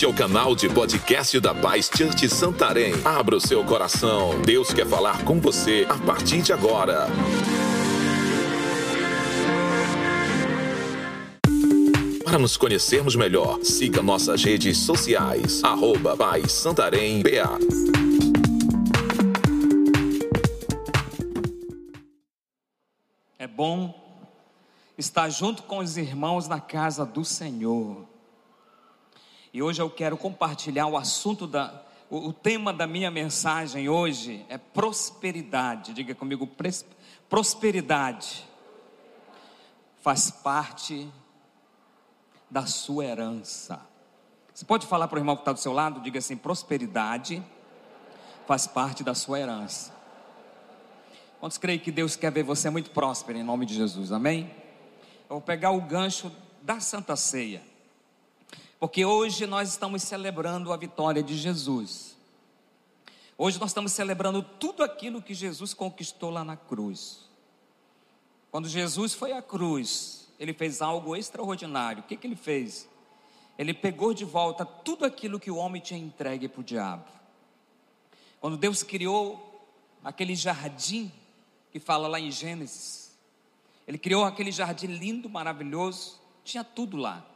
Este é o canal de podcast da Paz Church Santarém. Abra o seu coração. Deus quer falar com você a partir de agora. Para nos conhecermos melhor, siga nossas redes sociais. Arroba Paz Santarém. É bom estar junto com os irmãos na casa do Senhor. E hoje eu quero compartilhar o assunto da o, o tema da minha mensagem hoje é prosperidade. Diga comigo, pres, prosperidade faz parte da sua herança. Você pode falar para o irmão que está do seu lado? Diga assim: prosperidade faz parte da sua herança. Quantos creem que Deus quer ver você muito próspero em nome de Jesus? Amém? Eu vou pegar o gancho da Santa Ceia. Porque hoje nós estamos celebrando a vitória de Jesus. Hoje nós estamos celebrando tudo aquilo que Jesus conquistou lá na cruz. Quando Jesus foi à cruz, ele fez algo extraordinário. O que, que ele fez? Ele pegou de volta tudo aquilo que o homem tinha entregue para o diabo. Quando Deus criou aquele jardim que fala lá em Gênesis, Ele criou aquele jardim lindo, maravilhoso, tinha tudo lá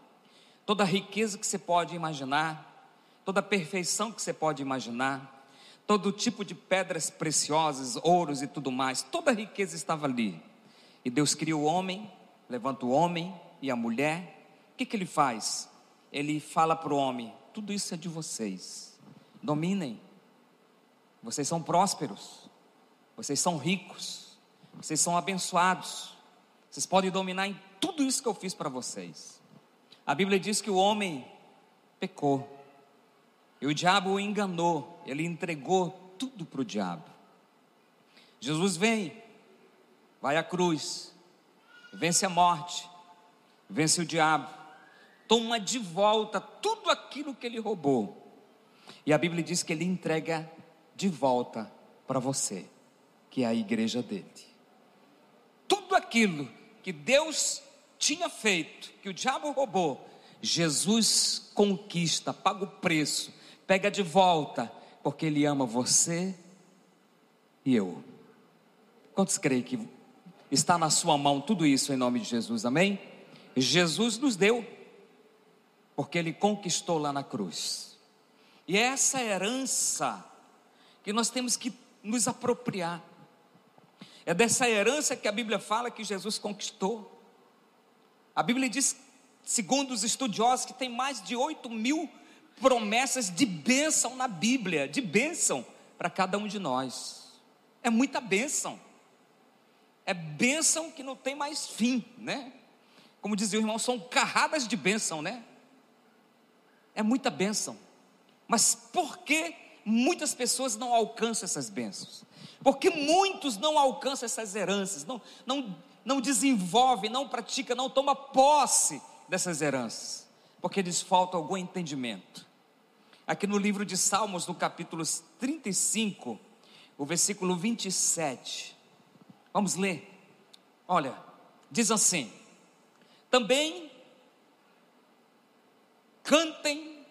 toda a riqueza que você pode imaginar, toda a perfeição que você pode imaginar, todo tipo de pedras preciosas, ouros e tudo mais, toda a riqueza estava ali. E Deus cria o homem, levanta o homem e a mulher. O que, que ele faz? Ele fala para o homem: tudo isso é de vocês, dominem. Vocês são prósperos, vocês são ricos, vocês são abençoados, vocês podem dominar em tudo isso que eu fiz para vocês. A Bíblia diz que o homem pecou. E o diabo o enganou, ele entregou tudo para o diabo. Jesus vem, vai à cruz, vence a morte, vence o diabo, toma de volta tudo aquilo que ele roubou. E a Bíblia diz que ele entrega de volta para você, que é a igreja dele. Tudo aquilo que Deus tinha feito, que o diabo roubou, Jesus conquista, paga o preço, pega de volta, porque Ele ama você e eu. Quantos creem que está na sua mão tudo isso em nome de Jesus, amém? Jesus nos deu, porque Ele conquistou lá na cruz, e é essa herança que nós temos que nos apropriar, é dessa herança que a Bíblia fala que Jesus conquistou. A Bíblia diz, segundo os estudiosos, que tem mais de 8 mil promessas de bênção na Bíblia, de bênção para cada um de nós. É muita bênção. É bênção que não tem mais fim, né? Como dizia o irmão, são carradas de bênção, né? É muita bênção. Mas por que muitas pessoas não alcançam essas bênçãos? Porque muitos não alcançam essas heranças, não, não não desenvolve, não pratica, não toma posse dessas heranças, porque lhes falta algum entendimento. Aqui no livro de Salmos, no capítulo 35, o versículo 27, vamos ler. Olha, diz assim: Também cantem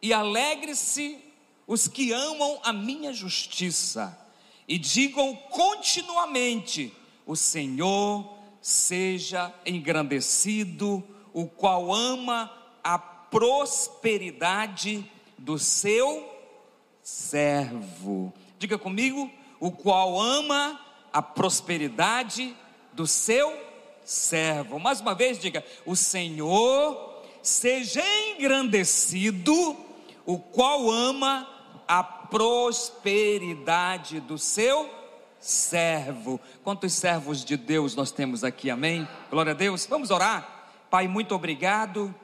e alegre-se os que amam a minha justiça, e digam continuamente: o Senhor seja engrandecido, o qual ama a prosperidade do seu servo. Diga comigo, o qual ama a prosperidade do seu servo. Mais uma vez, diga: o Senhor seja engrandecido, o qual ama a prosperidade do seu servo servo. Quantos servos de Deus nós temos aqui, amém? Glória a Deus. Vamos orar. Pai, muito obrigado.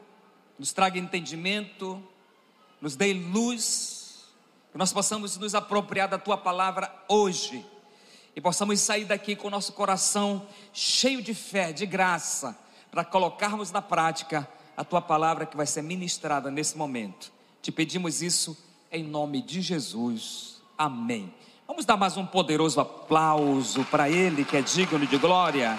Nos traga entendimento, nos dê luz, que nós possamos nos apropriar da tua palavra hoje e possamos sair daqui com o nosso coração cheio de fé, de graça, para colocarmos na prática a tua palavra que vai ser ministrada nesse momento. Te pedimos isso em nome de Jesus. Amém. Vamos dar mais um poderoso aplauso para Ele que é digno de glória.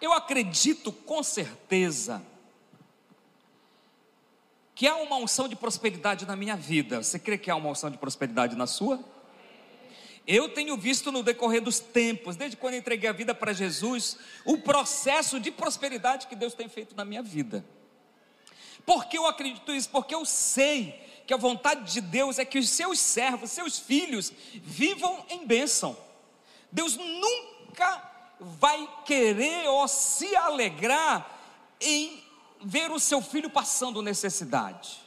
Eu acredito com certeza que há uma unção de prosperidade na minha vida. Você crê que há uma unção de prosperidade na sua? Eu tenho visto no decorrer dos tempos, desde quando entreguei a vida para Jesus, o processo de prosperidade que Deus tem feito na minha vida. Por que eu acredito isso? Porque eu sei que a vontade de Deus é que os seus servos, seus filhos, vivam em bênção. Deus nunca vai querer ou se alegrar em ver o seu filho passando necessidade,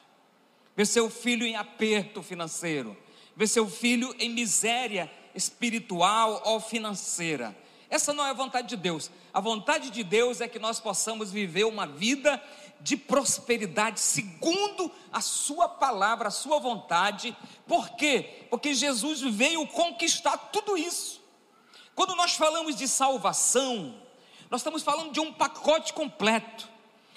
ver seu filho em aperto financeiro, ver seu filho em miséria espiritual ou financeira. Essa não é a vontade de Deus. A vontade de Deus é que nós possamos viver uma vida de prosperidade, segundo a Sua palavra, a Sua vontade. Por quê? Porque Jesus veio conquistar tudo isso. Quando nós falamos de salvação, nós estamos falando de um pacote completo.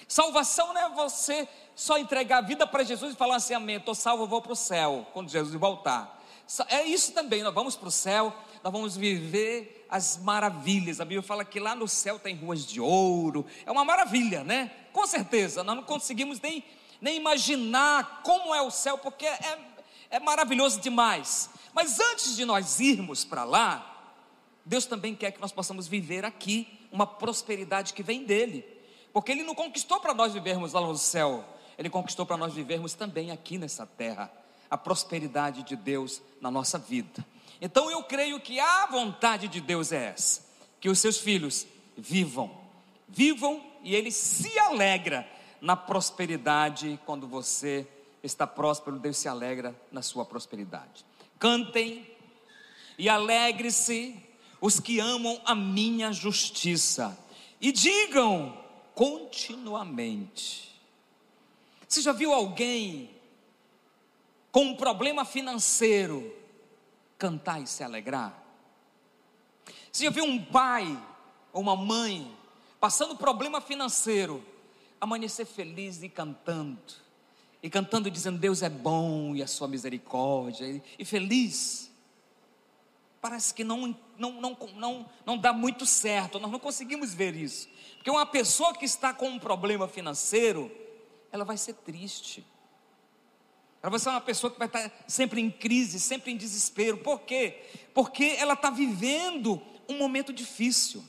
Salvação não é você só entregar a vida para Jesus e falar assim: Amém, estou salvo, vou para o céu, quando Jesus voltar. É isso também, nós vamos para o céu, nós vamos viver as maravilhas. A Bíblia fala que lá no céu tem ruas de ouro, é uma maravilha, né? Com certeza, nós não conseguimos nem, nem imaginar como é o céu, porque é, é maravilhoso demais. Mas antes de nós irmos para lá, Deus também quer que nós possamos viver aqui uma prosperidade que vem dEle, porque Ele não conquistou para nós vivermos lá no céu, Ele conquistou para nós vivermos também aqui nessa terra a prosperidade de Deus na nossa vida. Então eu creio que a vontade de Deus é essa: que os seus filhos vivam, vivam e ele se alegra na prosperidade quando você está próspero, Deus se alegra na sua prosperidade. Cantem e alegre-se os que amam a minha justiça, e digam continuamente. Você já viu alguém com um problema financeiro, cantar e se alegrar? Você já viu um pai ou uma mãe passando problema financeiro, amanhecer feliz e cantando, e cantando dizendo Deus é bom e a sua misericórdia, e, e feliz? Parece que não, não, não, não, não dá muito certo, nós não conseguimos ver isso, porque uma pessoa que está com um problema financeiro, ela vai ser triste para você é uma pessoa que vai estar sempre em crise, sempre em desespero. Por quê? Porque ela está vivendo um momento difícil.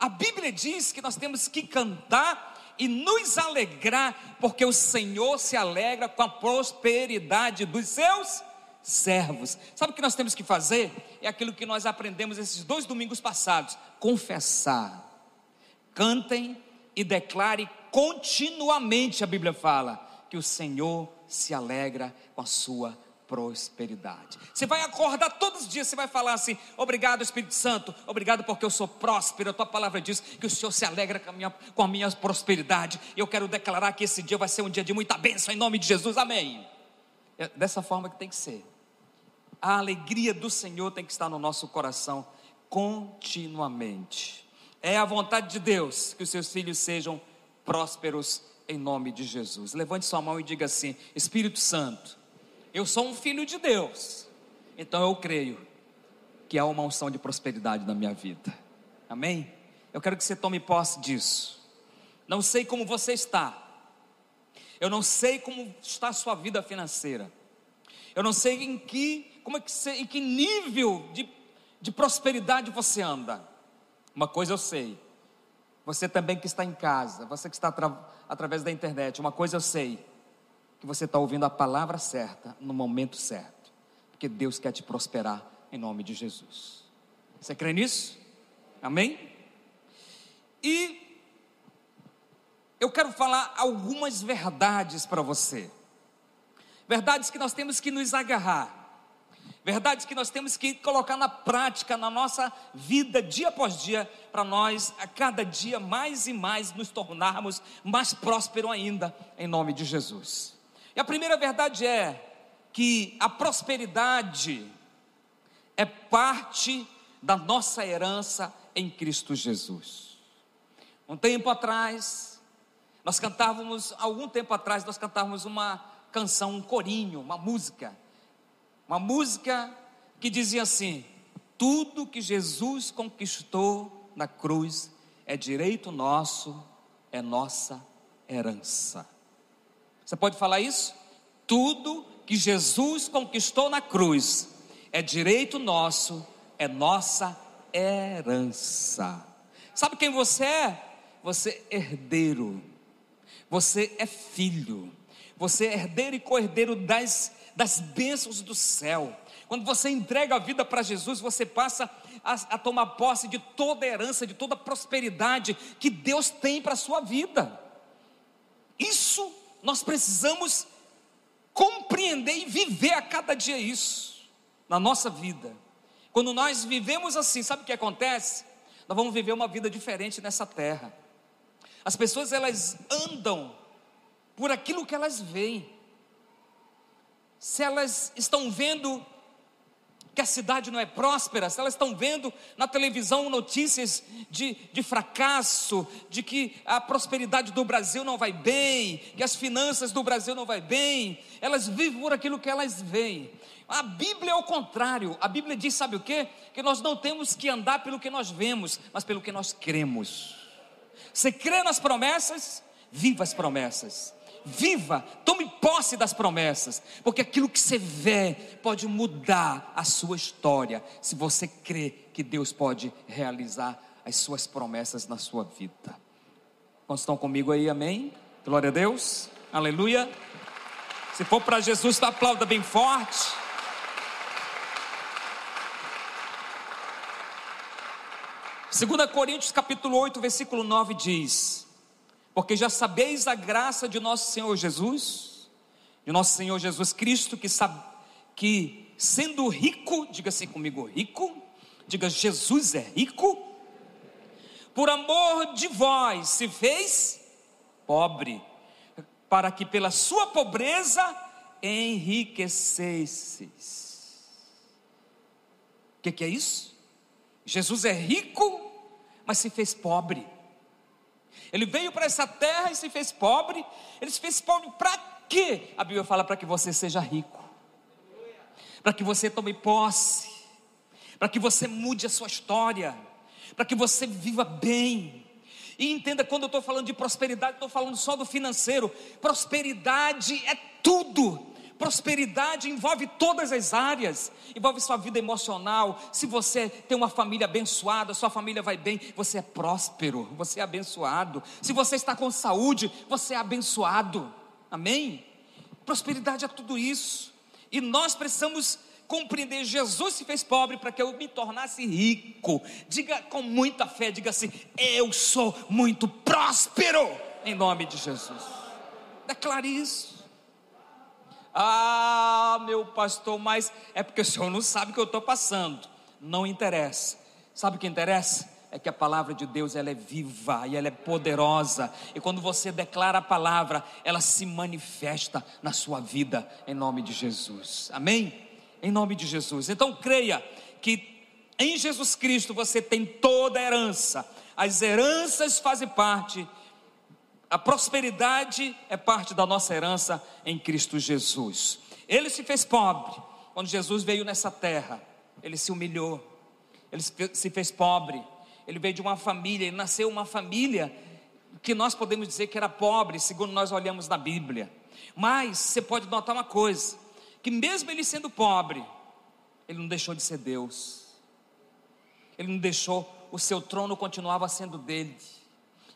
A Bíblia diz que nós temos que cantar e nos alegrar, porque o Senhor se alegra com a prosperidade dos seus servos. Sabe o que nós temos que fazer? É aquilo que nós aprendemos esses dois domingos passados: confessar. Cantem e declare continuamente, a Bíblia fala, que o Senhor se alegra com a sua prosperidade. Você vai acordar todos os dias, você vai falar assim: Obrigado, Espírito Santo, obrigado porque eu sou próspero. A tua palavra diz que o Senhor se alegra com a minha, com a minha prosperidade. Eu quero declarar que esse dia vai ser um dia de muita bênção, em nome de Jesus, amém. É dessa forma que tem que ser. A alegria do Senhor tem que estar no nosso coração continuamente. É a vontade de Deus que os seus filhos sejam prósperos em nome de Jesus. Levante sua mão e diga assim: Espírito Santo, eu sou um filho de Deus, então eu creio que há uma unção de prosperidade na minha vida. Amém? Eu quero que você tome posse disso. Não sei como você está, eu não sei como está a sua vida financeira, eu não sei em que, como é que você, em que nível de, de prosperidade você anda. Uma coisa eu sei, você também que está em casa, você que está atra através da internet, uma coisa eu sei, que você está ouvindo a palavra certa, no momento certo, porque Deus quer te prosperar em nome de Jesus. Você crê nisso? Amém? E eu quero falar algumas verdades para você, verdades que nós temos que nos agarrar verdades que nós temos que colocar na prática na nossa vida dia após dia, para nós a cada dia mais e mais nos tornarmos mais prósperos ainda, em nome de Jesus. E a primeira verdade é que a prosperidade é parte da nossa herança em Cristo Jesus. Um tempo atrás, nós cantávamos, algum tempo atrás, nós cantávamos uma canção, um corinho, uma música uma música que dizia assim: Tudo que Jesus conquistou na cruz é direito nosso, é nossa herança. Você pode falar isso? Tudo que Jesus conquistou na cruz é direito nosso, é nossa herança. Sabe quem você é? Você é herdeiro, você é filho, você é herdeiro e co-herdeiro das, das bênçãos do céu. Quando você entrega a vida para Jesus, você passa a, a, tomar posse de toda a herança, de toda a prosperidade que Deus tem para a sua vida. Isso nós precisamos compreender e viver a cada dia isso na nossa vida. Quando nós vivemos assim, sabe o que acontece? Nós vamos viver uma vida diferente nessa terra. As pessoas elas andam por aquilo que elas veem. Se elas estão vendo que a cidade não é próspera, se elas estão vendo na televisão notícias de, de fracasso, de que a prosperidade do Brasil não vai bem, que as finanças do Brasil não vai bem, elas vivem por aquilo que elas veem. A Bíblia é o contrário. A Bíblia diz, sabe o quê? Que nós não temos que andar pelo que nós vemos, mas pelo que nós cremos. Você crê nas promessas? Viva as promessas. Viva, tome posse das promessas, porque aquilo que você vê pode mudar a sua história, se você crê que Deus pode realizar as suas promessas na sua vida. Quantos estão comigo aí, amém? Glória a Deus, aleluia. Se for para Jesus, aplauda bem forte. 2 Coríntios capítulo 8, versículo 9 diz: Porque já sabeis a graça de nosso Senhor Jesus, de nosso Senhor Jesus Cristo, que sabe que sendo rico, diga assim comigo, rico, diga Jesus é rico, por amor de vós se fez pobre, para que pela sua pobreza enriquecesses. O que, que é isso? Jesus é rico, mas se fez pobre. Ele veio para essa terra e se fez pobre. Ele se fez pobre para quê? A Bíblia fala para que você seja rico, para que você tome posse, para que você mude a sua história, para que você viva bem. E entenda, quando eu estou falando de prosperidade, estou falando só do financeiro. Prosperidade é tudo. Prosperidade envolve todas as áreas, envolve sua vida emocional. Se você tem uma família abençoada, sua família vai bem, você é próspero, você é abençoado. Se você está com saúde, você é abençoado. Amém? Prosperidade é tudo isso. E nós precisamos compreender: Jesus se fez pobre para que eu me tornasse rico. Diga com muita fé, diga assim: Eu sou muito próspero, em nome de Jesus. Declare isso. Ah, meu pastor, mas é porque o senhor não sabe o que eu estou passando. Não interessa. Sabe o que interessa? É que a palavra de Deus ela é viva e ela é poderosa. E quando você declara a palavra, ela se manifesta na sua vida, em nome de Jesus. Amém? Em nome de Jesus. Então creia que em Jesus Cristo você tem toda a herança. As heranças fazem parte a prosperidade é parte da nossa herança em Cristo Jesus. Ele se fez pobre quando Jesus veio nessa terra. Ele se humilhou. Ele se fez pobre. Ele veio de uma família, ele nasceu uma família que nós podemos dizer que era pobre, segundo nós olhamos na Bíblia. Mas você pode notar uma coisa, que mesmo ele sendo pobre, ele não deixou de ser Deus. Ele não deixou, o seu trono continuava sendo dele.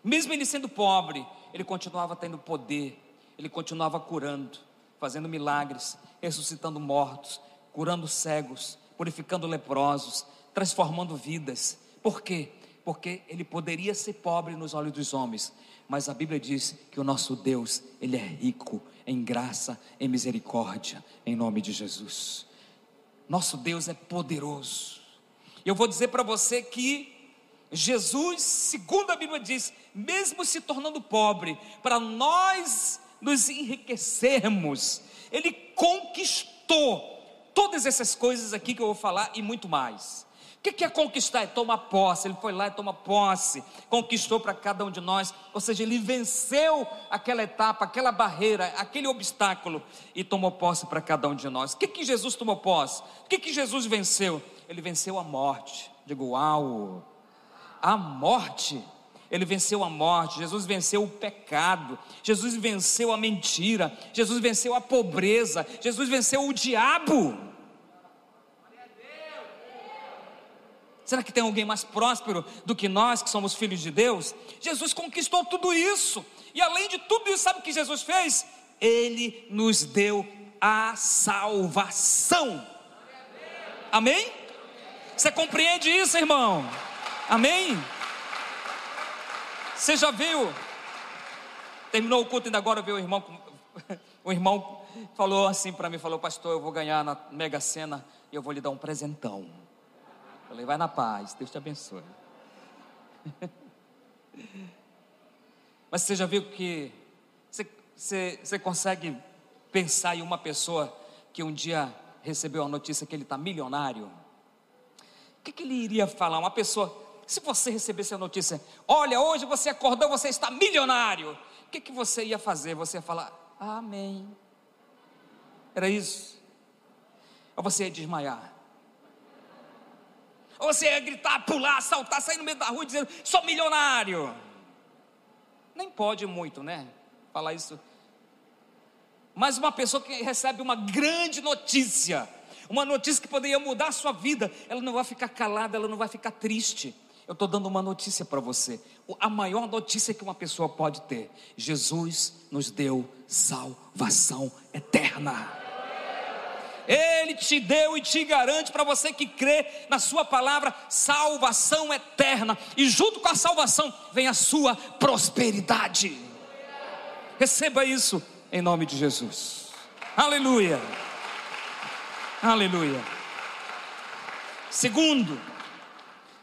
Mesmo ele sendo pobre, ele continuava tendo poder, ele continuava curando, fazendo milagres, ressuscitando mortos, curando cegos, purificando leprosos, transformando vidas. Por quê? Porque ele poderia ser pobre nos olhos dos homens, mas a Bíblia diz que o nosso Deus, ele é rico em graça, em misericórdia, em nome de Jesus. Nosso Deus é poderoso. Eu vou dizer para você que Jesus, segundo a Bíblia diz, mesmo se tornando pobre, para nós nos enriquecermos, Ele conquistou todas essas coisas aqui que eu vou falar e muito mais. O que é conquistar? É tomar posse. Ele foi lá e toma posse, conquistou para cada um de nós, ou seja, ele venceu aquela etapa, aquela barreira, aquele obstáculo e tomou posse para cada um de nós. O que, que Jesus tomou posse? O que, que Jesus venceu? Ele venceu a morte. Digo, uau! A morte. Ele venceu a morte, Jesus venceu o pecado, Jesus venceu a mentira, Jesus venceu a pobreza, Jesus venceu o diabo. Será que tem alguém mais próspero do que nós que somos filhos de Deus? Jesus conquistou tudo isso, e além de tudo isso, sabe o que Jesus fez? Ele nos deu a salvação. Amém? Você compreende isso, irmão? Amém? Você já viu? Terminou o culto ainda agora, viu o irmão? O irmão falou assim para mim, falou, pastor, eu vou ganhar na Mega Sena e eu vou lhe dar um presentão. Falei, vai na paz, Deus te abençoe. Mas você já viu que você, você, você consegue pensar em uma pessoa que um dia recebeu a notícia que ele está milionário? O que, que ele iria falar? Uma pessoa se você recebesse a notícia, olha, hoje você acordou, você está milionário, o que, que você ia fazer? Você ia falar, amém. Era isso? Ou você ia desmaiar? Ou você ia gritar, pular, saltar, sair no meio da rua dizendo, sou milionário? Nem pode muito, né? Falar isso. Mas uma pessoa que recebe uma grande notícia, uma notícia que poderia mudar a sua vida, ela não vai ficar calada, ela não vai ficar triste. Eu estou dando uma notícia para você. A maior notícia que uma pessoa pode ter: Jesus nos deu salvação eterna. Ele te deu e te garante para você que crê na Sua palavra salvação eterna, e junto com a salvação vem a sua prosperidade. Receba isso em nome de Jesus. Aleluia. Aleluia. Segundo,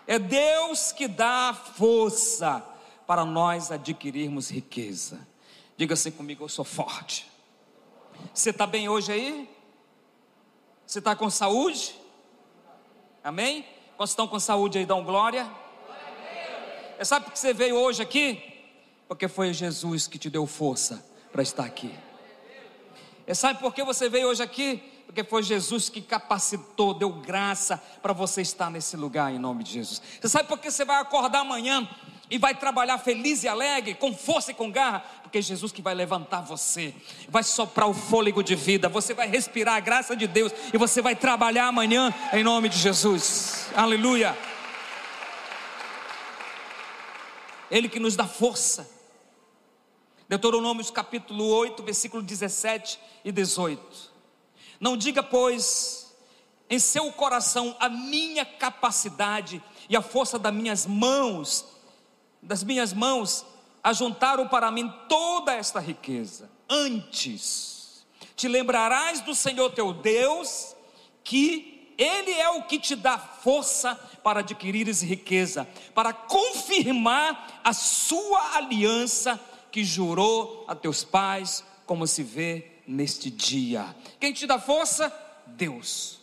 é Deus que dá força para nós adquirirmos riqueza. Diga assim comigo: eu sou forte. Você está bem hoje aí? Você está com saúde? Amém? Quantos estão com saúde aí, dão glória? É sabe por que você veio hoje aqui? Porque foi Jesus que te deu força para estar aqui. É sabe por que você veio hoje aqui? Porque foi Jesus que capacitou, deu graça para você estar nesse lugar em nome de Jesus. Você sabe por que você vai acordar amanhã e vai trabalhar feliz e alegre, com força e com garra? Porque é Jesus que vai levantar você, vai soprar o fôlego de vida, você vai respirar a graça de Deus e você vai trabalhar amanhã em nome de Jesus. Aleluia. Ele que nos dá força. Deuteronômio capítulo 8, versículo 17 e 18. Não diga, pois, em seu coração a minha capacidade e a força das minhas mãos, das minhas mãos, ajuntaram para mim toda esta riqueza. Antes, te lembrarás do Senhor teu Deus, que Ele é o que te dá força para adquirires riqueza, para confirmar a sua aliança que jurou a teus pais, como se vê neste dia. Quem te dá força? Deus.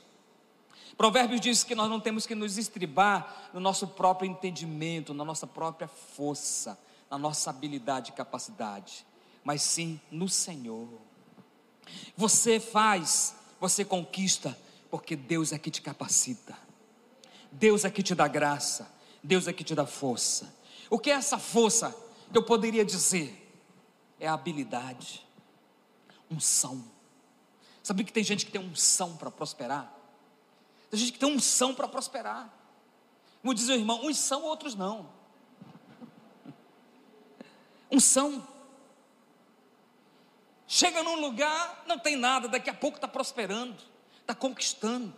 Provérbios diz que nós não temos que nos estribar no nosso próprio entendimento, na nossa própria força, na nossa habilidade e capacidade, mas sim no Senhor. Você faz, você conquista, porque Deus é que te capacita, Deus é que te dá graça, Deus é que te dá força. O que é essa força? Eu poderia dizer, é a habilidade unção. Sabe que tem gente que tem unção para prosperar? Tem gente que tem unção para prosperar. Como diz o irmão, uns são, outros não. Unção. Chega num lugar, não tem nada, daqui a pouco está prosperando, está conquistando.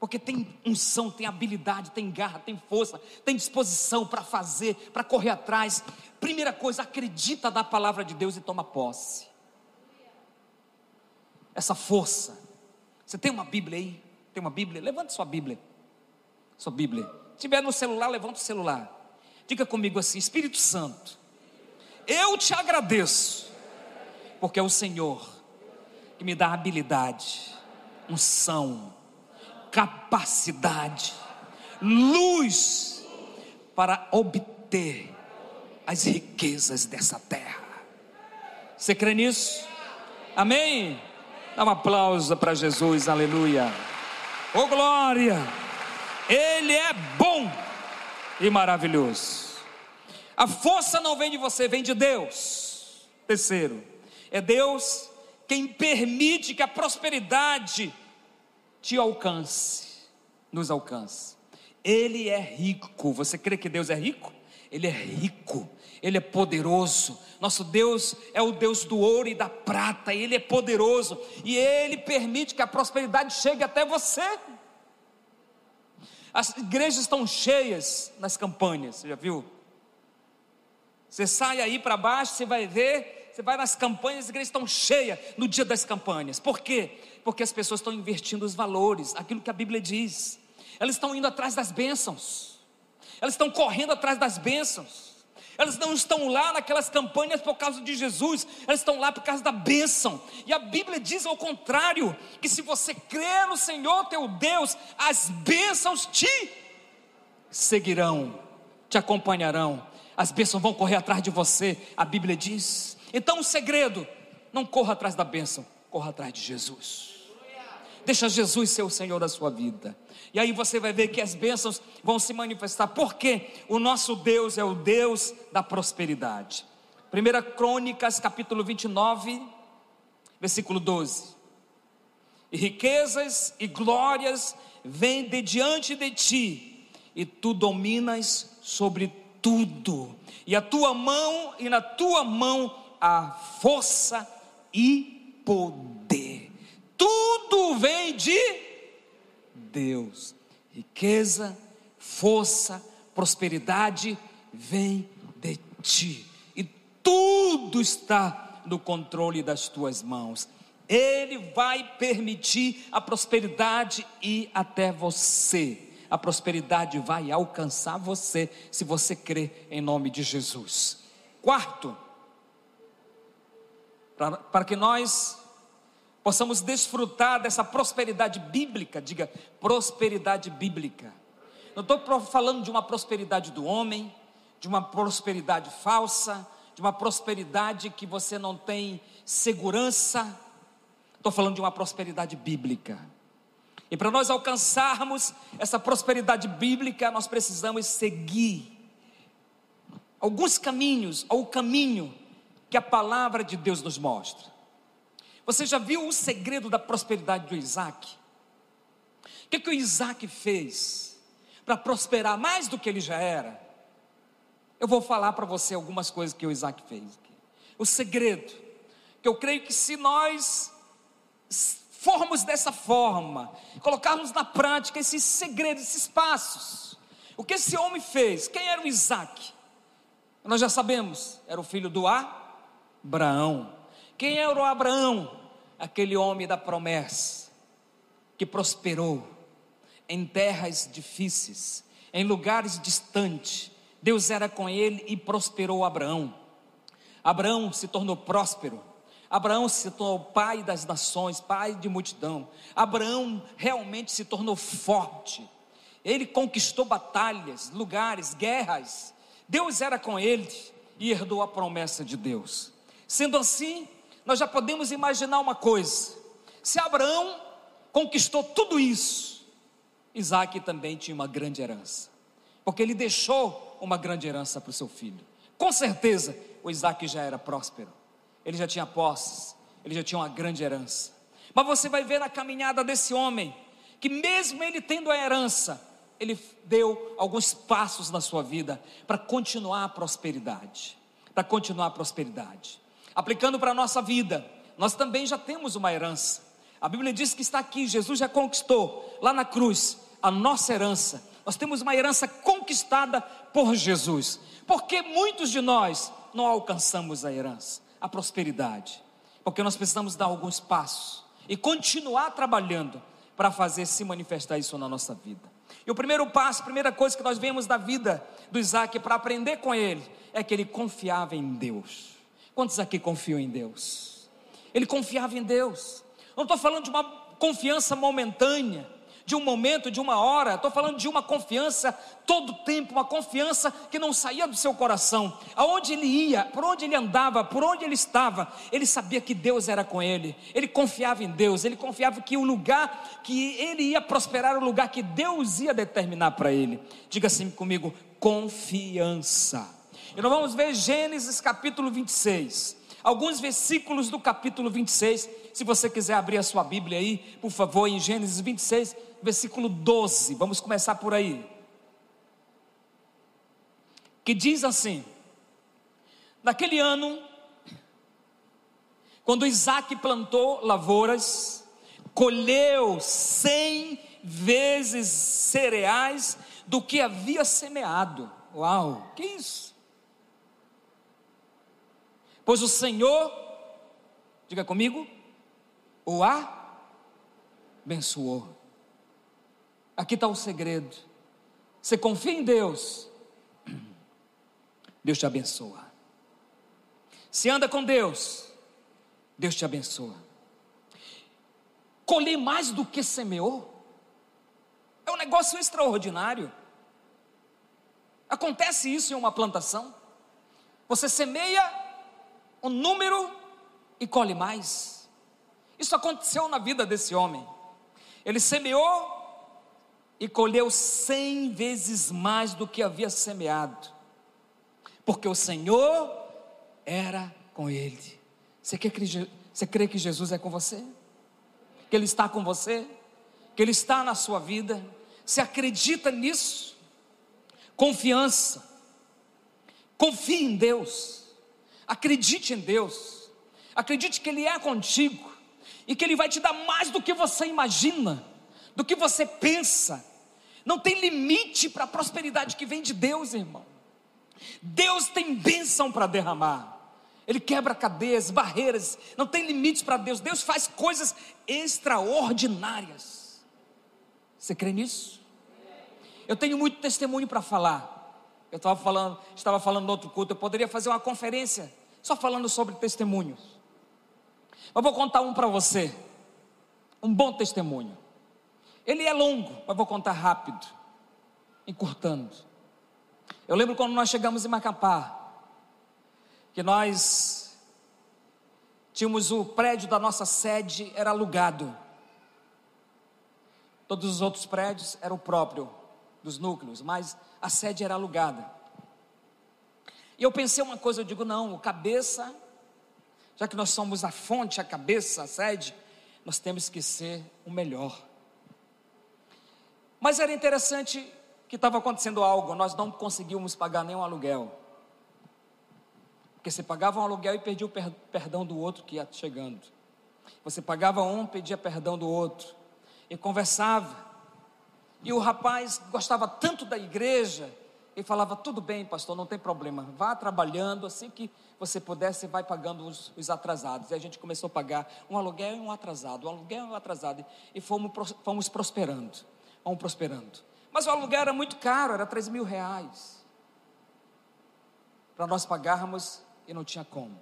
Porque tem unção, tem habilidade, tem garra, tem força, tem disposição para fazer, para correr atrás. Primeira coisa, acredita na palavra de Deus e toma posse essa força. Você tem uma Bíblia aí? Tem uma Bíblia? Levante sua Bíblia. Sua Bíblia. Se tiver no celular, levanta o celular. Diga comigo assim: Espírito Santo, eu te agradeço, porque é o Senhor que me dá habilidade, unção, capacidade, luz para obter as riquezas dessa terra. Você crê nisso? Amém? Dá um aplauso para Jesus, aleluia. Oh glória! Ele é bom e maravilhoso. A força não vem de você, vem de Deus. Terceiro, é Deus quem permite que a prosperidade te alcance, nos alcance. Ele é rico. Você crê que Deus é rico? Ele é rico, Ele é poderoso. Nosso Deus é o Deus do ouro e da prata, Ele é poderoso e Ele permite que a prosperidade chegue até você. As igrejas estão cheias nas campanhas, você já viu? Você sai aí para baixo, você vai ver, você vai nas campanhas, as igrejas estão cheias no dia das campanhas. Por quê? Porque as pessoas estão investindo os valores, aquilo que a Bíblia diz. Elas estão indo atrás das bênçãos. Elas estão correndo atrás das bênçãos. Elas não estão lá naquelas campanhas por causa de Jesus, elas estão lá por causa da bênção. E a Bíblia diz ao contrário: que se você crer no Senhor teu Deus, as bênçãos te seguirão, te acompanharão. As bênçãos vão correr atrás de você, a Bíblia diz. Então o segredo, não corra atrás da bênção, corra atrás de Jesus. Deixa Jesus ser o Senhor da sua vida. E aí você vai ver que as bênçãos vão se manifestar, porque o nosso Deus é o Deus da prosperidade. 1 Crônicas, capítulo 29, versículo 12. E riquezas e glórias vêm de diante de ti, e tu dominas sobre tudo, e a tua mão, e na tua mão a força e poder. Tudo vem de Deus. Riqueza, força, prosperidade vem de ti. E tudo está no controle das tuas mãos. Ele vai permitir a prosperidade ir até você. A prosperidade vai alcançar você se você crer em nome de Jesus. Quarto, para, que nós possamos desfrutar dessa prosperidade bíblica, diga prosperidade bíblica. Não estou falando de uma prosperidade do homem, de uma prosperidade falsa, de uma prosperidade que você não tem segurança. Estou falando de uma prosperidade bíblica. E para nós alcançarmos essa prosperidade bíblica, nós precisamos seguir alguns caminhos, ou o caminho que a palavra de Deus nos mostra. Você já viu o segredo da prosperidade do Isaac? O que, que o Isaac fez para prosperar mais do que ele já era? Eu vou falar para você algumas coisas que o Isaac fez. O segredo, que eu creio que se nós formos dessa forma, colocarmos na prática esses segredos, esses passos, o que esse homem fez? Quem era o Isaac? Nós já sabemos, era o filho do Abraão. Quem era o Abraão? Aquele homem da promessa, que prosperou em terras difíceis, em lugares distantes. Deus era com ele e prosperou Abraão. Abraão se tornou próspero. Abraão se tornou pai das nações, pai de multidão. Abraão realmente se tornou forte. Ele conquistou batalhas, lugares, guerras. Deus era com ele e herdou a promessa de Deus. Sendo assim, nós já podemos imaginar uma coisa: se Abraão conquistou tudo isso, Isaac também tinha uma grande herança, porque ele deixou uma grande herança para o seu filho. Com certeza, o Isaac já era próspero, ele já tinha posses, ele já tinha uma grande herança. Mas você vai ver na caminhada desse homem, que mesmo ele tendo a herança, ele deu alguns passos na sua vida para continuar a prosperidade, para continuar a prosperidade. Aplicando para a nossa vida, nós também já temos uma herança. A Bíblia diz que está aqui, Jesus já conquistou lá na cruz a nossa herança. Nós temos uma herança conquistada por Jesus. Porque muitos de nós não alcançamos a herança, a prosperidade. Porque nós precisamos dar alguns passos e continuar trabalhando para fazer se manifestar isso na nossa vida. E o primeiro passo, a primeira coisa que nós vemos da vida do Isaac para aprender com ele, é que ele confiava em Deus. Quantos aqui confiam em Deus? Ele confiava em Deus. Não estou falando de uma confiança momentânea, de um momento, de uma hora. Estou falando de uma confiança todo tempo, uma confiança que não saía do seu coração. Aonde ele ia, por onde ele andava, por onde ele estava, ele sabia que Deus era com ele. Ele confiava em Deus. Ele confiava que o lugar que ele ia prosperar, o lugar que Deus ia determinar para ele. Diga assim comigo: confiança. E nós vamos ver Gênesis capítulo 26. Alguns versículos do capítulo 26. Se você quiser abrir a sua Bíblia aí, por favor, em Gênesis 26, versículo 12. Vamos começar por aí. Que diz assim: Naquele ano, quando Isaac plantou lavouras, colheu cem vezes cereais do que havia semeado. Uau, que isso? Pois o Senhor, diga comigo, o abençoou. Aqui está o segredo. Você confia em Deus, Deus te abençoa. Se anda com Deus, Deus te abençoa. Colher mais do que semeou, é um negócio extraordinário. Acontece isso em uma plantação. Você semeia um número e colhe mais. Isso aconteceu na vida desse homem. Ele semeou e colheu cem vezes mais do que havia semeado, porque o Senhor era com ele. Você, quer, você crê que Jesus é com você? Que Ele está com você? Que Ele está na sua vida? Você acredita nisso? Confiança. Confie em Deus. Acredite em Deus. Acredite que Ele é contigo e que Ele vai te dar mais do que você imagina, do que você pensa. Não tem limite para a prosperidade que vem de Deus, irmão. Deus tem bênção para derramar. Ele quebra cadeias, barreiras, não tem limites para Deus. Deus faz coisas extraordinárias. Você crê nisso? Eu tenho muito testemunho para falar. Eu estava falando, estava falando no outro culto, eu poderia fazer uma conferência só falando sobre testemunhos. Mas vou contar um para você. Um bom testemunho. Ele é longo, mas vou contar rápido, encurtando. Eu lembro quando nós chegamos em Macapá, que nós tínhamos o prédio da nossa sede era alugado. Todos os outros prédios eram o próprio dos núcleos, mas a sede era alugada. E eu pensei uma coisa, eu digo, não, o cabeça, já que nós somos a fonte, a cabeça, a sede, nós temos que ser o melhor. Mas era interessante que estava acontecendo algo, nós não conseguíamos pagar nenhum aluguel. Porque você pagava um aluguel e perdia o perdão do outro que ia chegando. Você pagava um, pedia perdão do outro. E conversava. E o rapaz gostava tanto da igreja, e falava: tudo bem, pastor, não tem problema, vá trabalhando, assim que você puder, você vai pagando os, os atrasados. E a gente começou a pagar um aluguel e um atrasado, um aluguel e um atrasado, e fomos, fomos prosperando, fomos prosperando. Mas o aluguel era muito caro, era 3 mil reais. Para nós pagarmos e não tinha como.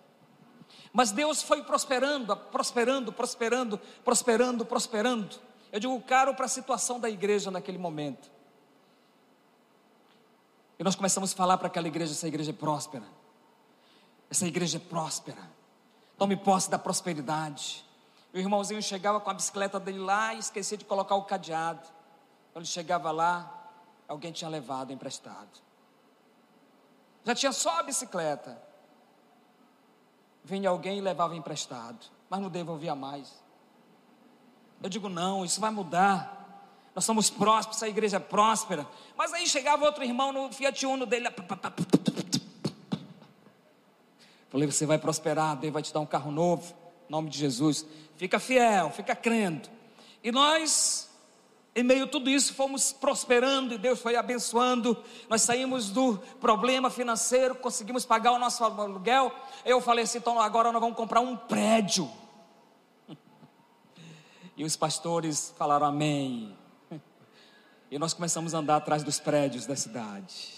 Mas Deus foi prosperando, prosperando, prosperando, prosperando, prosperando. Eu digo caro para a situação da igreja naquele momento. E nós começamos a falar para aquela igreja: essa igreja é próspera. Essa igreja é próspera. Tome posse da prosperidade. O irmãozinho chegava com a bicicleta dele lá e esquecia de colocar o cadeado. Quando chegava lá, alguém tinha levado emprestado. Já tinha só a bicicleta vinha alguém e levava emprestado, mas não devolvia mais. Eu digo, não, isso vai mudar. Nós somos prósperos, a igreja é próspera. Mas aí chegava outro irmão no Fiat Uno dele. Falei, você vai prosperar, Deus vai te dar um carro novo, em nome de Jesus. Fica fiel, fica crendo. E nós em meio a tudo isso, fomos prosperando e Deus foi abençoando. Nós saímos do problema financeiro, conseguimos pagar o nosso aluguel. Eu falei assim: então agora nós vamos comprar um prédio. E os pastores falaram amém. E nós começamos a andar atrás dos prédios da cidade.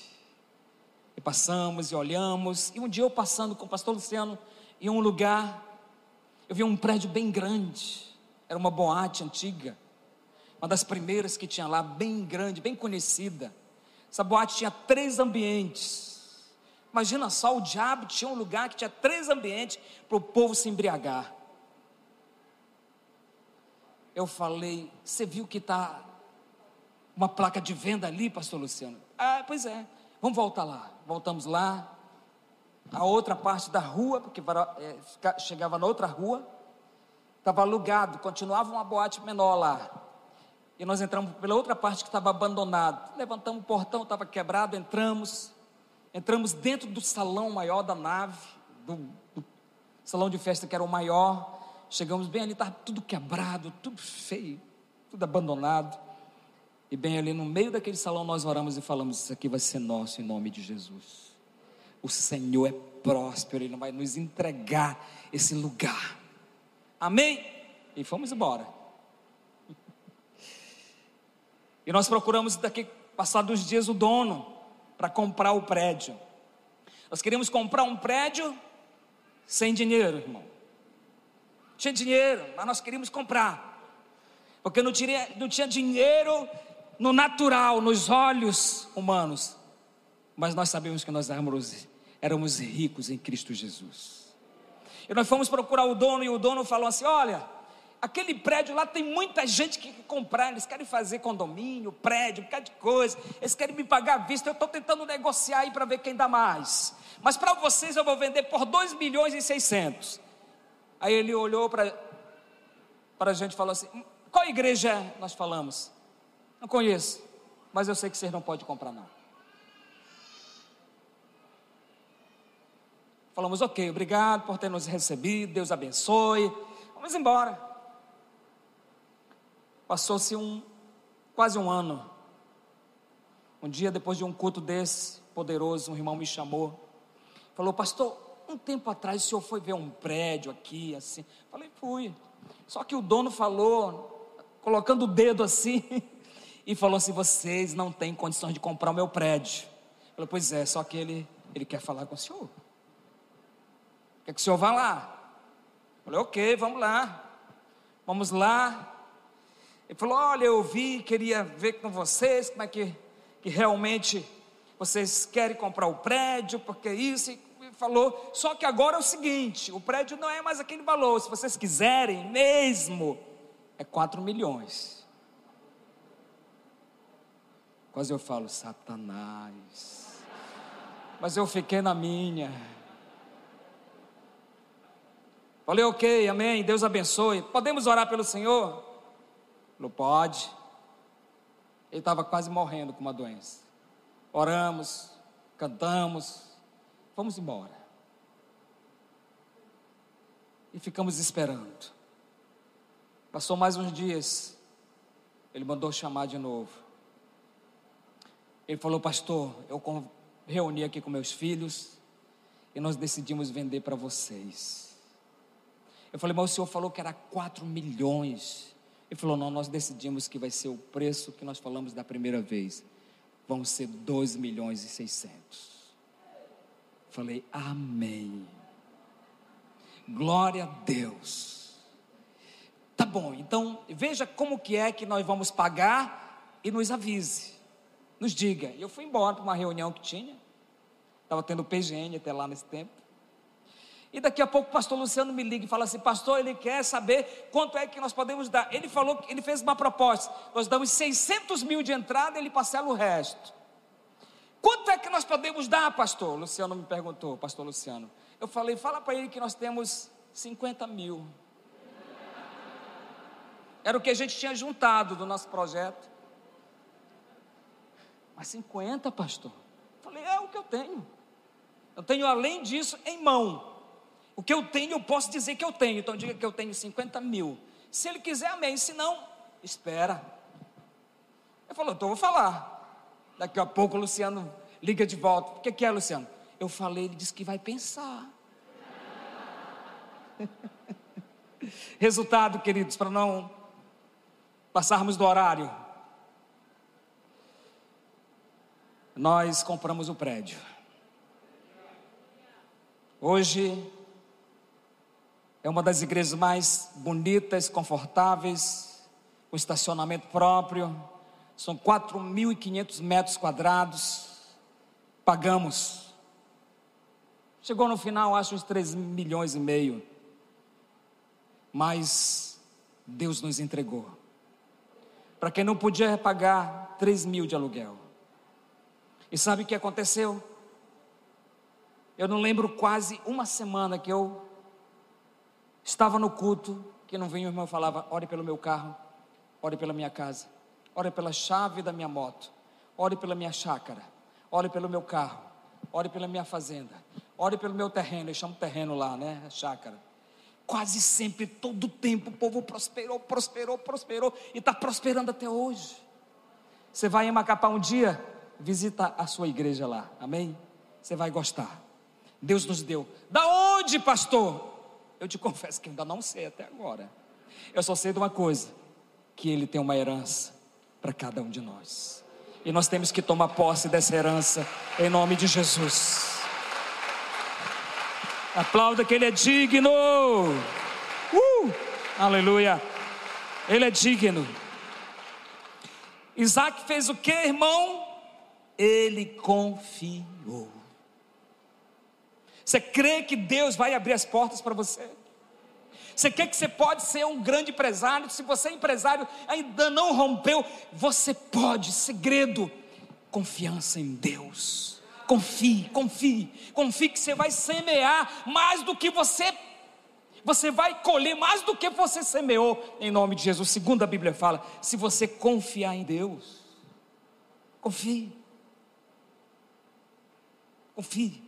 E passamos e olhamos. E um dia eu passando com o pastor Luciano em um lugar, eu vi um prédio bem grande. Era uma boate antiga uma das primeiras que tinha lá, bem grande, bem conhecida. Essa boate tinha três ambientes. Imagina só, o diabo tinha um lugar que tinha três ambientes para o povo se embriagar. Eu falei, você viu que está uma placa de venda ali, pastor Luciano? Ah, pois é, vamos voltar lá. Voltamos lá, a outra parte da rua, porque é, chegava na outra rua, estava alugado, continuava uma boate menor lá. E nós entramos pela outra parte que estava abandonado. Levantamos o portão, estava quebrado, entramos. Entramos dentro do salão maior da nave, do, do salão de festa que era o maior. Chegamos bem ali, estava tudo quebrado, tudo feio, tudo abandonado. E bem ali no meio daquele salão nós oramos e falamos: Isso aqui vai ser nosso em nome de Jesus. O Senhor é próspero, Ele vai nos entregar esse lugar. Amém? E fomos embora. E nós procuramos daqui, passados dias, o dono para comprar o prédio. Nós queríamos comprar um prédio sem dinheiro, irmão. Tinha dinheiro, mas nós queríamos comprar. Porque não tinha, não tinha dinheiro no natural, nos olhos humanos. Mas nós sabemos que nós éramos, éramos ricos em Cristo Jesus. E nós fomos procurar o dono, e o dono falou assim: Olha, aquele prédio lá tem muita gente que quer comprar, eles querem fazer condomínio, prédio, um bocado de coisa, eles querem me pagar à vista, eu estou tentando negociar aí para ver quem dá mais. Mas para vocês eu vou vender por 2 milhões e 600. Aí ele olhou para a gente e falou assim: qual igreja? Nós falamos. Não conheço, mas eu sei que vocês não podem comprar não. Falamos, ok, obrigado por ter nos recebido, Deus abençoe. Vamos embora. Passou-se um quase um ano. Um dia depois de um culto desse poderoso, um irmão me chamou, falou: "Pastor, um tempo atrás o senhor foi ver um prédio aqui assim?" Falei: "Fui". Só que o dono falou, colocando o dedo assim, e falou assim: "Vocês não têm condições de comprar o meu prédio". Falei: "Pois é, só que ele ele quer falar com o senhor. Quer que o senhor vá lá?" Falei: "OK, vamos lá." Vamos lá, ele falou: Olha, eu vi, queria ver com vocês como é que, que realmente vocês querem comprar o prédio, porque isso. E falou: Só que agora é o seguinte: o prédio não é mais aquele valor. Se vocês quiserem mesmo, é 4 milhões. Quase eu falo: Satanás. Mas eu fiquei na minha. Falei, ok, amém, Deus abençoe. Podemos orar pelo Senhor? Falou, pode. Ele estava quase morrendo com uma doença. Oramos, cantamos, fomos embora. E ficamos esperando. Passou mais uns dias, ele mandou chamar de novo. Ele falou, pastor, eu reuni aqui com meus filhos e nós decidimos vender para vocês. Eu falei, mas o senhor falou que era 4 milhões. Ele falou: não, nós decidimos que vai ser o preço que nós falamos da primeira vez. Vão ser 2 milhões e 600. Falei, amém. Glória a Deus. Tá bom, então veja como que é que nós vamos pagar e nos avise. Nos diga. Eu fui embora para uma reunião que tinha. Estava tendo PGN até lá nesse tempo. E daqui a pouco o pastor Luciano me liga e fala assim: Pastor, ele quer saber quanto é que nós podemos dar. Ele falou, ele fez uma proposta: nós damos 600 mil de entrada e ele parcela o resto. Quanto é que nós podemos dar, pastor? Luciano me perguntou, pastor Luciano. Eu falei: Fala para ele que nós temos 50 mil. Era o que a gente tinha juntado do nosso projeto. Mas 50, pastor? Falei: É o que eu tenho. Eu tenho além disso em mão. O que eu tenho, eu posso dizer que eu tenho. Então diga que eu tenho 50 mil. Se ele quiser, amém. Se não, espera. Ele falou, então eu vou falar. Daqui a pouco o Luciano liga de volta. O que, que é, Luciano? Eu falei, ele disse que vai pensar. Resultado, queridos, para não passarmos do horário. Nós compramos o prédio. Hoje é uma das igrejas mais bonitas, confortáveis, com estacionamento próprio. São 4.500 metros quadrados. Pagamos. Chegou no final, acho uns 3 milhões e meio. Mas Deus nos entregou. Para quem não podia pagar 3 mil de aluguel. E sabe o que aconteceu? Eu não lembro quase uma semana que eu estava no culto, que não vinha o irmão falava: ore pelo meu carro, ore pela minha casa, ore pela chave da minha moto, ore pela minha chácara, ore pelo meu carro, ore pela minha fazenda, ore pelo meu terreno, eu chamo terreno lá, né? Chácara. Quase sempre, todo tempo, o povo prosperou, prosperou, prosperou e está prosperando até hoje. Você vai em Macapá um dia, visita a sua igreja lá, amém? Você vai gostar. Deus nos deu. Da onde, pastor? Eu te confesso que ainda não sei até agora. Eu só sei de uma coisa: que Ele tem uma herança para cada um de nós. E nós temos que tomar posse dessa herança em nome de Jesus. Aplauda que Ele é digno. Uh! Aleluia. Ele é digno. Isaac fez o que, irmão? Ele confiou. Você crê que Deus vai abrir as portas para você? Você quer que você pode ser um grande empresário? Se você é empresário ainda não rompeu, você pode. Segredo: confiança em Deus. Confie, confie, confie que você vai semear mais do que você você vai colher mais do que você semeou em nome de Jesus. Segundo a Bíblia fala, se você confiar em Deus, confie. Confie.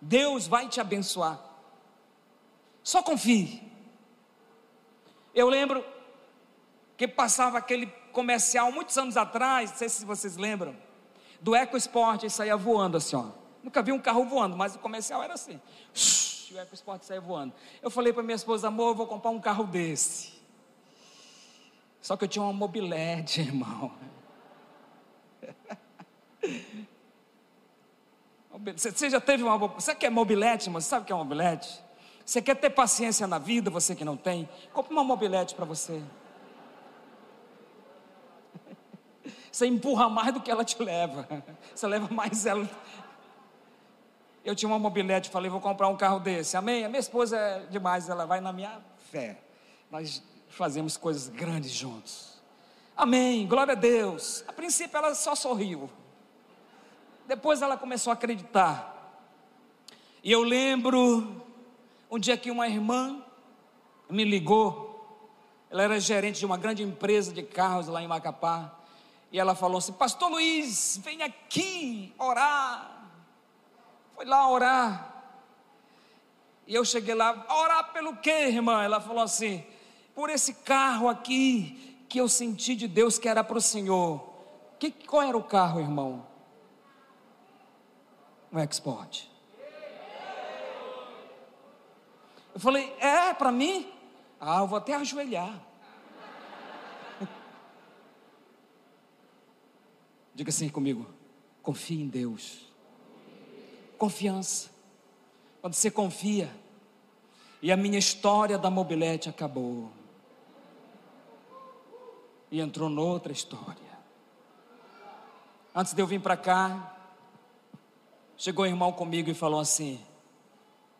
Deus vai te abençoar. Só confie. Eu lembro que passava aquele comercial muitos anos atrás, não sei se vocês lembram, do EcoSport e saía voando assim, ó. Nunca vi um carro voando, mas o comercial era assim. E o EcoSport saía voando. Eu falei para minha esposa, amor, eu vou comprar um carro desse. Só que eu tinha uma mobilete, irmão. Você já teve uma. Você quer mobilete, irmão? Você sabe o que é mobilete? Você quer ter paciência na vida, você que não tem? Compre uma mobilete para você. Você empurra mais do que ela te leva. Você leva mais ela. Eu tinha uma mobilete, falei, vou comprar um carro desse. Amém? A minha esposa é demais, ela vai na minha fé. Nós fazemos coisas grandes juntos. Amém. Glória a Deus. A princípio ela só sorriu. Depois ela começou a acreditar. E eu lembro um dia que uma irmã me ligou, ela era gerente de uma grande empresa de carros lá em Macapá, e ela falou assim: Pastor Luiz, vem aqui orar. Foi lá orar. E eu cheguei lá, orar pelo quê, irmã? Ela falou assim: por esse carro aqui que eu senti de Deus que era para o Senhor. Que, qual era o carro, irmão? Um Export. Eu falei, é para mim? Ah, eu vou até ajoelhar. Diga assim comigo: confie em Deus. Confiança. Quando você confia, e a minha história da mobilete acabou. E entrou noutra história. Antes de eu vir para cá, chegou o irmão comigo e falou assim: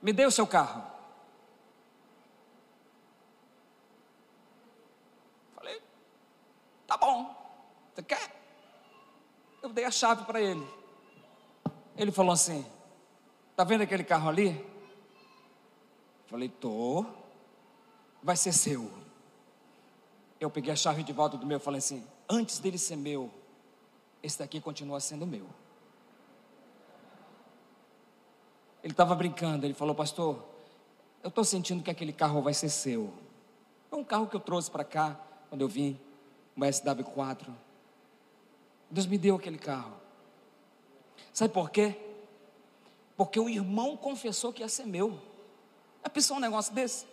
Me dê o seu carro. Tá bom, você quer? Eu dei a chave para ele. Ele falou assim: Tá vendo aquele carro ali? Falei, tô. Vai ser seu. Eu peguei a chave de volta do meu e falei assim: Antes dele ser meu, esse daqui continua sendo meu. Ele estava brincando, ele falou, pastor, eu estou sentindo que aquele carro vai ser seu. É um carro que eu trouxe para cá quando eu vim uma SW4. Deus me deu aquele carro. Sabe por quê? Porque o irmão confessou que ia ser meu. É pensou um negócio desse?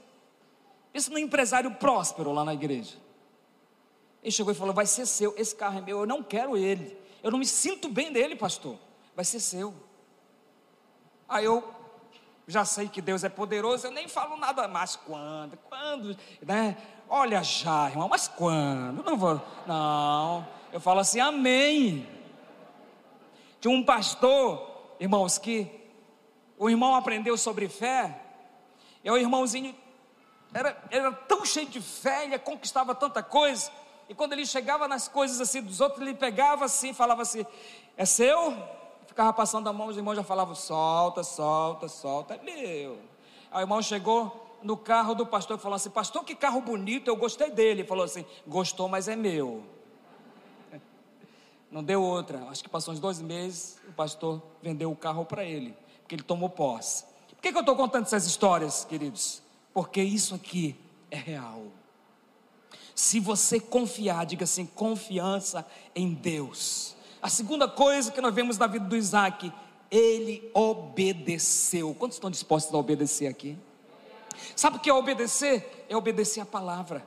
Pensa num empresário próspero lá na igreja. Ele chegou e falou: Vai ser seu, esse carro é meu, eu não quero ele. Eu não me sinto bem dele, pastor. Vai ser seu. Aí eu já sei que Deus é poderoso, eu nem falo nada mais. Quando? Quando? Né? Olha já, irmão, mas quando? Não vou. Não. Eu falo assim, amém. Tinha um pastor, irmãos, que o irmão aprendeu sobre fé. E o irmãozinho era, era tão cheio de fé, ele conquistava tanta coisa. E quando ele chegava nas coisas assim dos outros, ele pegava assim e falava assim: É seu? Ficava passando a mão, os irmãos já falavam: solta, solta, solta, é meu. Aí o irmão chegou no carro do pastor e falou assim: Pastor, que carro bonito, eu gostei dele. Ele falou assim: Gostou, mas é meu. Não deu outra. Acho que passou uns dois meses, o pastor vendeu o carro para ele, porque ele tomou posse. Por que, que eu estou contando essas histórias, queridos? Porque isso aqui é real. Se você confiar, diga assim: confiança em Deus. A segunda coisa que nós vemos na vida do Isaac, ele obedeceu. Quantos estão dispostos a obedecer aqui? Sabe o que é obedecer? É obedecer a palavra.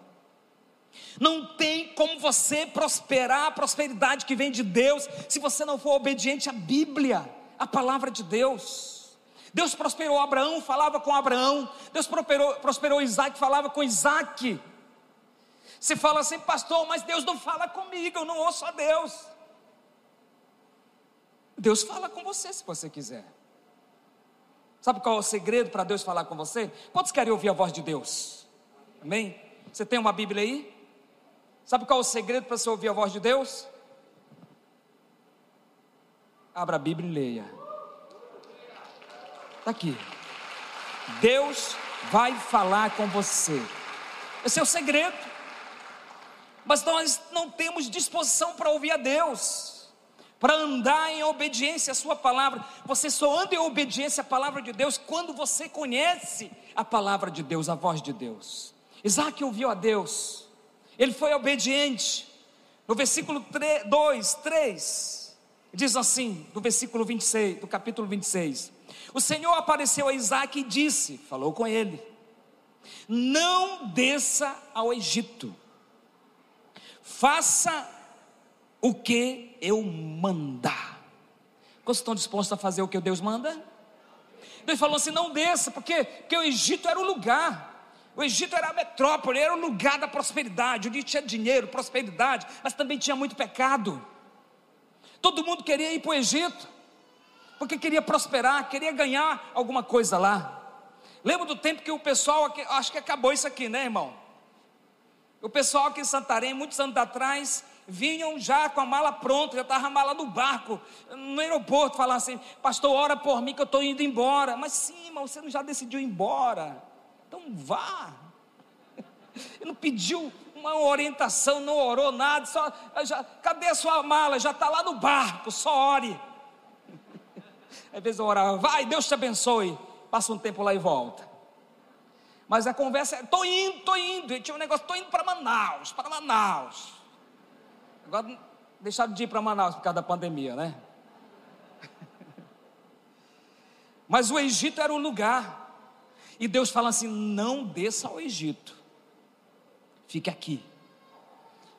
Não tem como você prosperar a prosperidade que vem de Deus se você não for obediente à Bíblia, à palavra de Deus. Deus prosperou Abraão, falava com Abraão. Deus prosperou, prosperou Isaac, falava com Isaac. Você fala assim, pastor, mas Deus não fala comigo, eu não ouço a Deus. Deus fala com você se você quiser. Sabe qual é o segredo para Deus falar com você? Quantos querem ouvir a voz de Deus? Amém? Você tem uma Bíblia aí? Sabe qual é o segredo para você ouvir a voz de Deus? Abra a Bíblia e leia. Está aqui. Deus vai falar com você. Esse é o segredo. Mas nós não temos disposição para ouvir a Deus, para andar em obediência à Sua palavra. Você só anda em obediência à palavra de Deus quando você conhece a palavra de Deus, a voz de Deus. Isaac ouviu a Deus ele foi obediente. No versículo 3, 2, 3, diz assim, do versículo 26, do capítulo 26. O Senhor apareceu a Isaac e disse, falou com ele: Não desça ao Egito, faça o que eu mandar. Quantos estão dispostos a fazer o que Deus manda? Deus falou assim: não desça, porque, porque o Egito era o lugar. O Egito era a metrópole, era o lugar da prosperidade, onde tinha dinheiro, prosperidade, mas também tinha muito pecado. Todo mundo queria ir para o Egito, porque queria prosperar, queria ganhar alguma coisa lá. Lembra do tempo que o pessoal, acho que acabou isso aqui, né, irmão? O pessoal aqui em Santarém, muitos anos atrás, vinham já com a mala pronta, já estava a mala no barco, no aeroporto, falando assim: Pastor, ora por mim que eu estou indo embora. Mas sim, irmão, você não já decidiu ir embora. Então vá. Ele não pediu uma orientação, não orou nada, só, já, cadê a sua mala? Já está lá no barco, só ore. Às vezes eu orava, vai, Deus te abençoe. Passa um tempo lá e volta. Mas a conversa é, estou indo, estou indo. E tinha um negócio, estou indo para Manaus, para Manaus. Agora deixaram de ir para Manaus por causa da pandemia, né? Mas o Egito era o lugar e Deus fala assim: não desça ao Egito, fique aqui,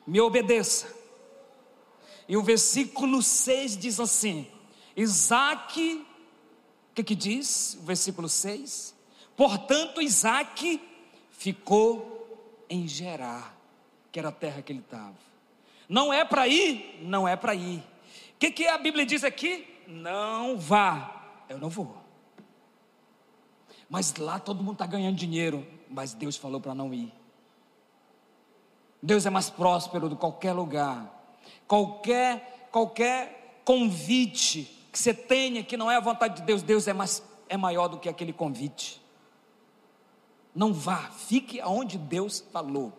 me obedeça. E o versículo 6 diz assim: Isaac, o que, que diz? O versículo 6: Portanto, Isaac ficou em Gerar, que era a terra que ele estava. Não é para ir? Não é para ir. O que, que a Bíblia diz aqui? Não vá. Eu não vou. Mas lá todo mundo está ganhando dinheiro. Mas Deus falou para não ir. Deus é mais próspero do que qualquer lugar. Qualquer, qualquer convite que você tenha que não é a vontade de Deus, Deus é, mais, é maior do que aquele convite. Não vá, fique aonde Deus falou.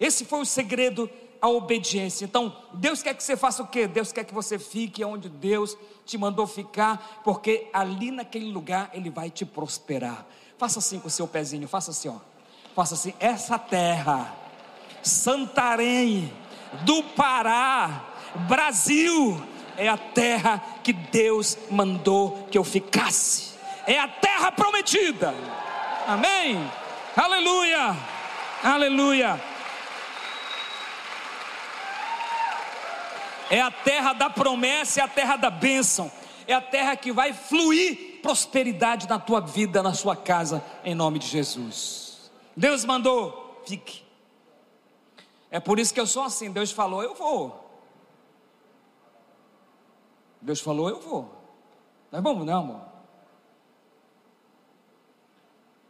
Esse foi o segredo a obediência. Então, Deus quer que você faça o quê? Deus quer que você fique onde Deus te mandou ficar, porque ali naquele lugar Ele vai te prosperar. Faça assim com o seu pezinho, faça assim, ó. Faça assim, essa terra, Santarém, do Pará, Brasil, é a terra que Deus mandou que eu ficasse. É a terra prometida. Amém. Aleluia. Aleluia. É a terra da promessa, é a terra da bênção, é a terra que vai fluir prosperidade na tua vida, na sua casa, em nome de Jesus. Deus mandou, fique. É por isso que eu sou assim. Deus falou, eu vou. Deus falou, eu vou. Nós vamos, não, amor?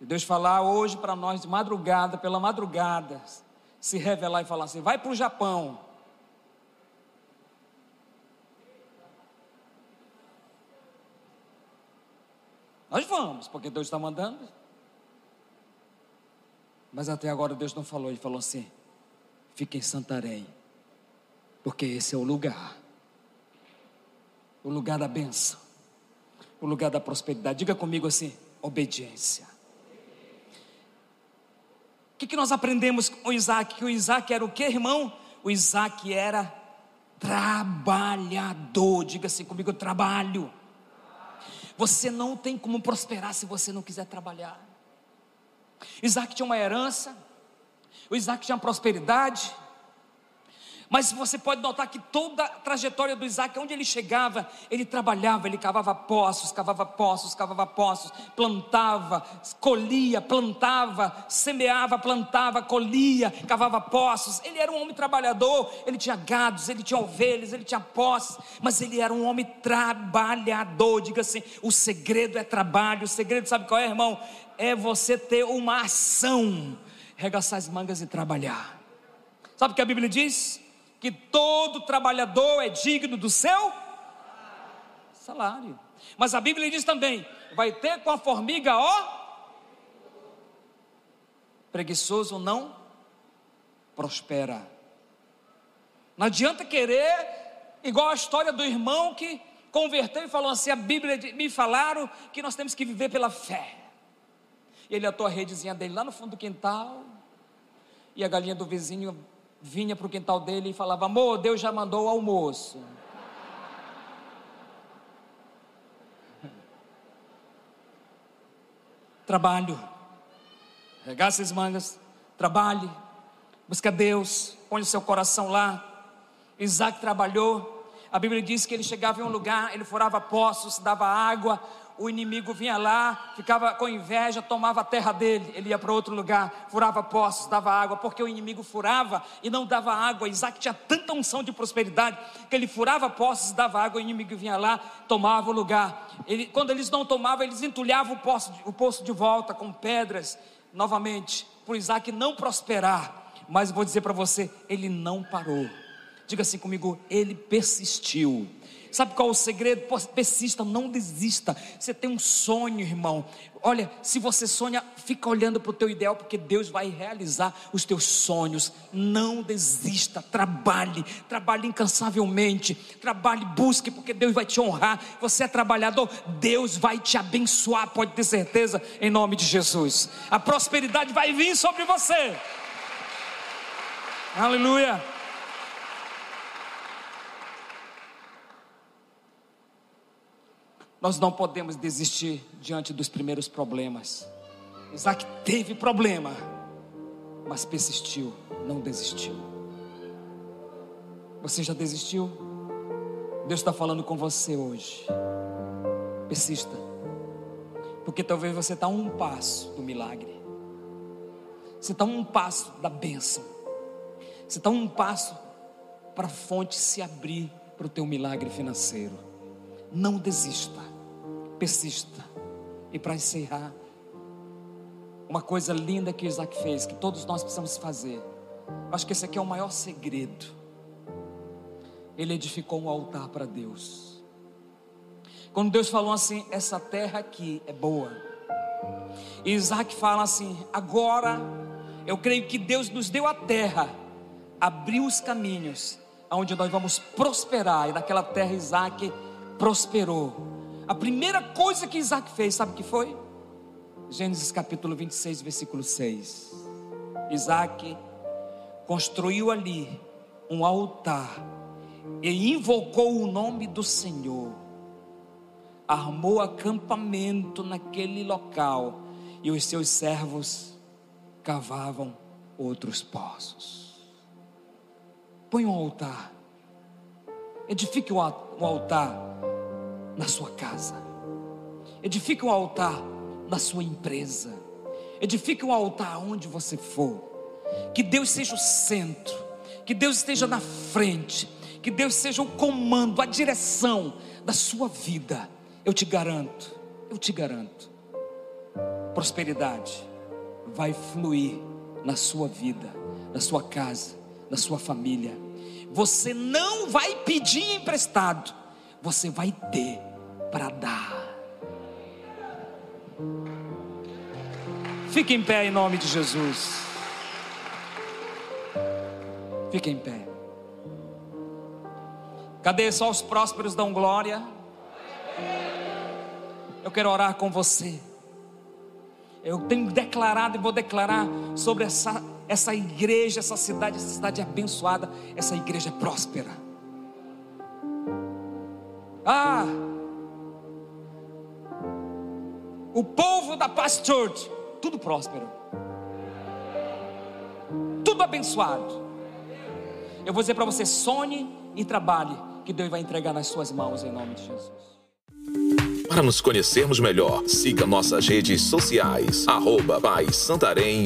E Deus falar hoje para nós de madrugada, pela madrugada, se revelar e falar assim: vai para o Japão. Vamos, porque Deus está mandando. Mas até agora Deus não falou, Ele falou assim: fique em Santarém, porque esse é o lugar o lugar da benção, o lugar da prosperidade. Diga comigo assim: obediência. O que, que nós aprendemos com Isaac? Que o Isaac era o que, irmão? O Isaac era trabalhador. Diga assim comigo: trabalho. Você não tem como prosperar se você não quiser trabalhar. Isaac tinha uma herança, o Isaac tinha prosperidade, mas você pode notar que toda a trajetória do Isaac, onde ele chegava, ele trabalhava, ele cavava poços, cavava poços, cavava poços, plantava, colhia, plantava, semeava, plantava, colhia, cavava poços. Ele era um homem trabalhador, ele tinha gados, ele tinha ovelhas, ele tinha poços, mas ele era um homem trabalhador. Diga assim: o segredo é trabalho. O segredo, sabe qual é, irmão? É você ter uma ação, regaçar as mangas e trabalhar. Sabe o que a Bíblia diz? Que todo trabalhador é digno do seu salário. Mas a Bíblia diz também: vai ter com a formiga, ó, preguiçoso não prospera. Não adianta querer, igual a história do irmão que converteu e falou assim: a Bíblia me falaram que nós temos que viver pela fé. Ele atou a redezinha dele lá no fundo do quintal, e a galinha do vizinho vinha para o quintal dele e falava: Amor, Deus já mandou o almoço. Trabalho, regaça as mangas, trabalhe, busca Deus, põe o seu coração lá. Isaac trabalhou, a Bíblia diz que ele chegava em um lugar, ele furava poços, dava água, o inimigo vinha lá, ficava com inveja, tomava a terra dele, ele ia para outro lugar, furava poços, dava água, porque o inimigo furava e não dava água. Isaac tinha tanta unção de prosperidade que ele furava poços dava água, o inimigo vinha lá, tomava o lugar. Ele, quando eles não tomavam, eles entulhavam o poço, o poço de volta com pedras, novamente, para Isaac não prosperar. Mas vou dizer para você, ele não parou. Diga assim comigo, ele persistiu. Sabe qual é o segredo? Persista, não desista. Você tem um sonho, irmão. Olha, se você sonha, fica olhando para o teu ideal, porque Deus vai realizar os teus sonhos. Não desista, trabalhe, trabalhe incansavelmente, trabalhe, busque, porque Deus vai te honrar. Você é trabalhador, Deus vai te abençoar, pode ter certeza, em nome de Jesus. A prosperidade vai vir sobre você. Aleluia. Nós não podemos desistir diante dos primeiros problemas. Isaac teve problema, mas persistiu, não desistiu. Você já desistiu? Deus está falando com você hoje. Persista, porque talvez você está um passo do milagre, você está um passo da bênção, você está um passo para a fonte se abrir para o teu milagre financeiro. Não desista persista. E para encerrar, uma coisa linda que Isaac fez, que todos nós precisamos fazer. Acho que esse aqui é o maior segredo. Ele edificou um altar para Deus. Quando Deus falou assim: essa terra aqui é boa. E Isaac fala assim: agora eu creio que Deus nos deu a terra, abriu os caminhos, aonde nós vamos prosperar. E naquela terra Isaac prosperou. A primeira coisa que Isaac fez, sabe o que foi? Gênesis capítulo 26, versículo 6. Isaac construiu ali um altar e invocou o nome do Senhor. Armou acampamento naquele local e os seus servos cavavam outros poços. Põe um altar, edifique um altar na sua casa. Edifique um altar na sua empresa. Edifique um altar onde você for. Que Deus seja o centro. Que Deus esteja na frente. Que Deus seja o comando, a direção da sua vida. Eu te garanto, eu te garanto. Prosperidade vai fluir na sua vida, na sua casa, na sua família. Você não vai pedir emprestado você vai ter para dar. Fique em pé em nome de Jesus. Fique em pé. Cadê só os prósperos dão glória? Eu quero orar com você. Eu tenho declarado e vou declarar sobre essa, essa igreja, essa cidade, essa cidade abençoada, essa igreja próspera. Ah! O povo da Paz Church, tudo próspero, tudo abençoado. Eu vou dizer para você: sonhe e trabalhe, que Deus vai entregar nas suas mãos em nome de Jesus. Para nos conhecermos melhor, siga nossas redes sociais, arroba Pai Santarém.